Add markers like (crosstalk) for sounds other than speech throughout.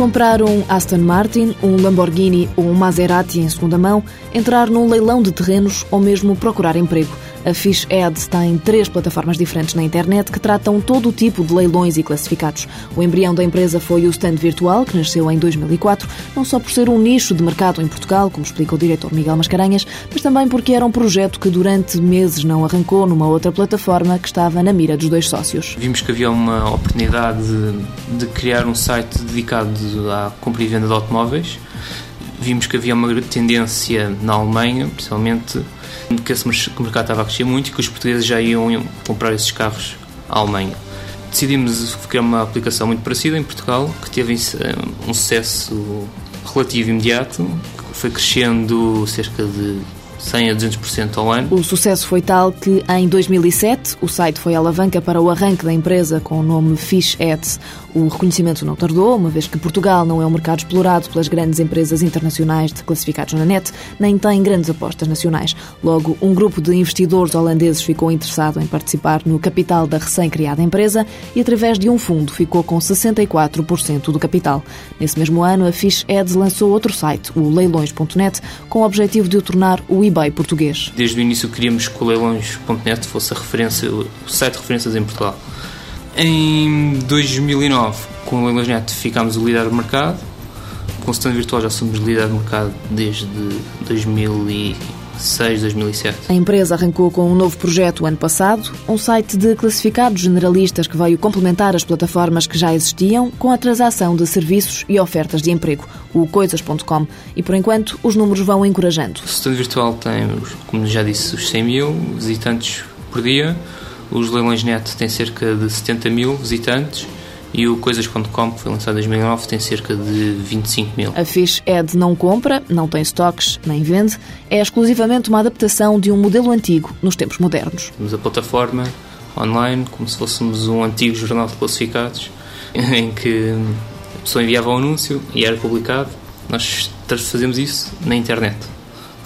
Comprar um Aston Martin, um Lamborghini ou um Maserati em segunda mão, entrar num leilão de terrenos ou mesmo procurar emprego. A Fish Ads tem três plataformas diferentes na internet que tratam todo o tipo de leilões e classificados. O embrião da empresa foi o Stand Virtual, que nasceu em 2004, não só por ser um nicho de mercado em Portugal, como explica o diretor Miguel Mascarenhas, mas também porque era um projeto que durante meses não arrancou numa outra plataforma que estava na mira dos dois sócios. Vimos que havia uma oportunidade de, de criar um site dedicado à compra e venda de automóveis. Vimos que havia uma tendência na Alemanha, principalmente que esse mercado estava a crescer muito e que os portugueses já iam comprar esses carros à Alemanha. Decidimos criar uma aplicação muito parecida em Portugal, que teve eh, um sucesso relativo imediato, foi crescendo cerca de 100 a 200% ao ano. O sucesso foi tal que, em 2007, o site foi alavanca para o arranque da empresa com o nome Fish Ads. O reconhecimento não tardou, uma vez que Portugal não é um mercado explorado pelas grandes empresas internacionais de classificados na net, nem tem grandes apostas nacionais. Logo, um grupo de investidores holandeses ficou interessado em participar no capital da recém-criada empresa e, através de um fundo, ficou com 64% do capital. Nesse mesmo ano, a Fish Ads lançou outro site, o leilões.net, com o objetivo de o tornar o eBay português. Desde o início queríamos que o leilões.net fosse a referência, o site de referências em Portugal. Em 2009, com o Leilões.net, ficámos o líder do mercado. Com o stand virtual já somos líder do mercado desde 2006, 2007. A empresa arrancou com um novo projeto ano passado, um site de classificados generalistas que veio complementar as plataformas que já existiam com a transação de serviços e ofertas de emprego, o coisas.com. E por enquanto os números vão encorajando. O stand virtual tem, como já disse, os 100 mil visitantes por dia os leilões net têm cerca de 70 mil visitantes e o Coisas.com, que foi lançado em 2009, tem cerca de 25 mil. A Fish Ed não compra, não tem estoques, nem vende. É exclusivamente uma adaptação de um modelo antigo nos tempos modernos. Temos a plataforma online, como se fôssemos um antigo jornal de classificados, (laughs) em que a pessoa enviava um anúncio e era publicado. Nós fazemos isso na internet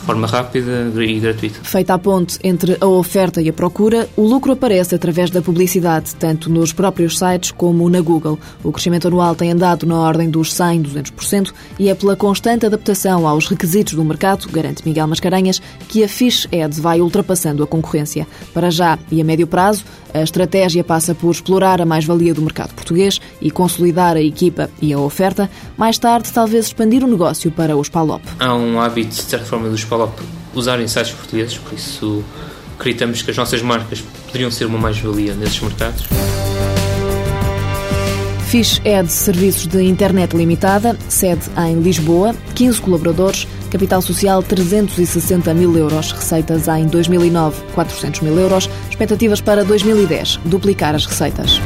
forma rápida e gratuita. Feita a ponte entre a oferta e a procura, o lucro aparece através da publicidade, tanto nos próprios sites como na Google. O crescimento anual tem andado na ordem dos 100, 200% e é pela constante adaptação aos requisitos do mercado, garante Miguel Mascarenhas, que a Fish Ads vai ultrapassando a concorrência. Para já e a médio prazo, a estratégia passa por explorar a mais-valia do mercado português e consolidar a equipa e a oferta. Mais tarde, talvez expandir o negócio para os PALOP. Há um hábito, de certa forma, dos PALOP usarem portugueses, por isso acreditamos que as nossas marcas poderiam ser uma mais-valia nesses mercados. Fish Ed Serviços de Internet Limitada, sede em Lisboa, 15 colaboradores, capital social 360 mil euros, receitas em 2009 400 mil euros, expectativas para 2010 duplicar as receitas.